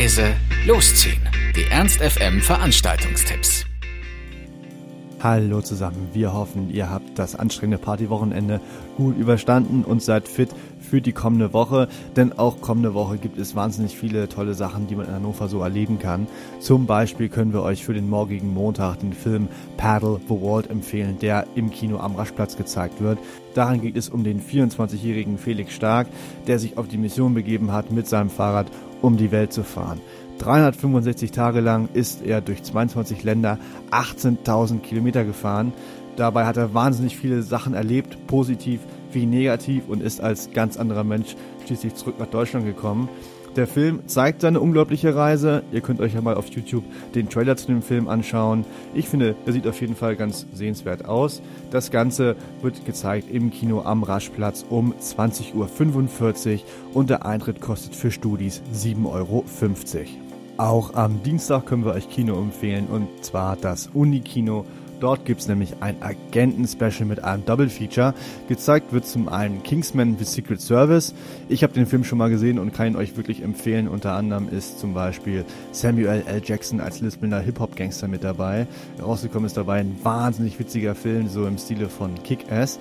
leise, losziehen. Die Ernst FM Veranstaltungstipps. Hallo zusammen, wir hoffen, ihr habt das anstrengende Partywochenende gut überstanden und seid fit für die kommende Woche, denn auch kommende Woche gibt es wahnsinnig viele tolle Sachen, die man in Hannover so erleben kann. Zum Beispiel können wir euch für den morgigen Montag den Film Paddle the World empfehlen, der im Kino am Raschplatz gezeigt wird. Daran geht es um den 24-jährigen Felix Stark, der sich auf die Mission begeben hat, mit seinem Fahrrad um die Welt zu fahren. 365 Tage lang ist er durch 22 Länder 18.000 Kilometer gefahren. Dabei hat er wahnsinnig viele Sachen erlebt, positiv wie negativ und ist als ganz anderer Mensch schließlich zurück nach Deutschland gekommen. Der Film zeigt seine unglaubliche Reise. Ihr könnt euch ja mal auf YouTube den Trailer zu dem Film anschauen. Ich finde, der sieht auf jeden Fall ganz sehenswert aus. Das Ganze wird gezeigt im Kino am Raschplatz um 20.45 Uhr und der Eintritt kostet für Studis 7,50 Euro. Auch am Dienstag können wir euch Kino empfehlen und zwar das Unikino Dort gibt es nämlich ein Agenten-Special mit einem Double-Feature. Gezeigt wird zum einen Kingsman The Secret Service. Ich habe den Film schon mal gesehen und kann ihn euch wirklich empfehlen. Unter anderem ist zum Beispiel Samuel L. Jackson als lispelnder Hip-Hop-Gangster mit dabei. Rausgekommen ist dabei ein wahnsinnig witziger Film, so im Stile von Kick-Ass.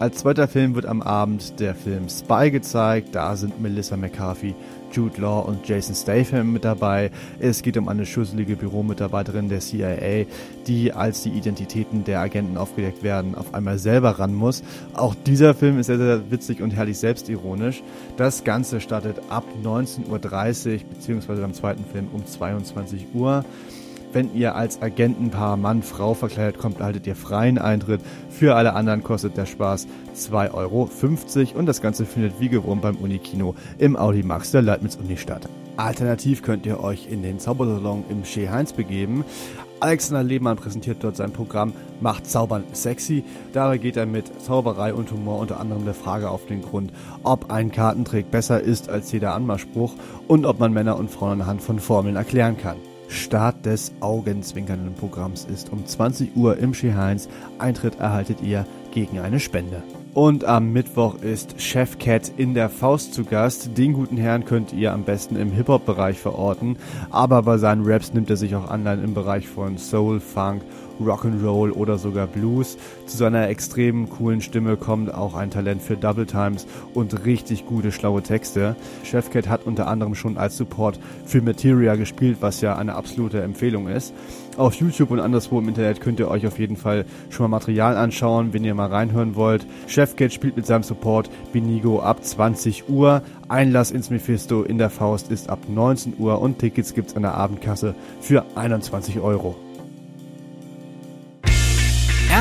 Als zweiter Film wird am Abend der Film Spy gezeigt. Da sind Melissa McCarthy, Jude Law und Jason Statham mit dabei. Es geht um eine schusselige Büromitarbeiterin der CIA, die, als die Identitäten der Agenten aufgedeckt werden, auf einmal selber ran muss. Auch dieser Film ist sehr, sehr witzig und herrlich selbstironisch. Das Ganze startet ab 19.30 Uhr, beziehungsweise beim zweiten Film um 22 Uhr. Wenn ihr als Agentenpaar Mann, Frau verkleidet kommt, erhaltet ihr freien Eintritt. Für alle anderen kostet der Spaß 2,50 Euro und das Ganze findet wie gewohnt beim Unikino im Audi Max der Leibniz-Uni statt. Alternativ könnt ihr euch in den Zaubersalon im Chez Heinz begeben. Alexander Lehmann präsentiert dort sein Programm Macht Zaubern sexy. Dabei geht er mit Zauberei und Humor unter anderem der Frage auf den Grund, ob ein Kartentrick besser ist als jeder Anmachspruch und ob man Männer und Frauen anhand von Formeln erklären kann. Start des augenzwinkernden Programms ist um 20 Uhr im Chez Heinz. Eintritt erhaltet ihr gegen eine Spende. Und am Mittwoch ist Chef Cat in der Faust zu Gast. Den guten Herrn könnt ihr am besten im Hip-Hop-Bereich verorten, aber bei seinen Raps nimmt er sich auch Anleihen im Bereich von Soul, Funk Rock'n'Roll oder sogar Blues. Zu seiner extremen coolen Stimme kommt auch ein Talent für Double Times und richtig gute, schlaue Texte. Chefcat hat unter anderem schon als Support für Materia gespielt, was ja eine absolute Empfehlung ist. Auf YouTube und anderswo im Internet könnt ihr euch auf jeden Fall schon mal Material anschauen, wenn ihr mal reinhören wollt. Chefcat spielt mit seinem Support Binigo ab 20 Uhr. Einlass ins Mephisto in der Faust ist ab 19 Uhr und Tickets gibt's an der Abendkasse für 21 Euro.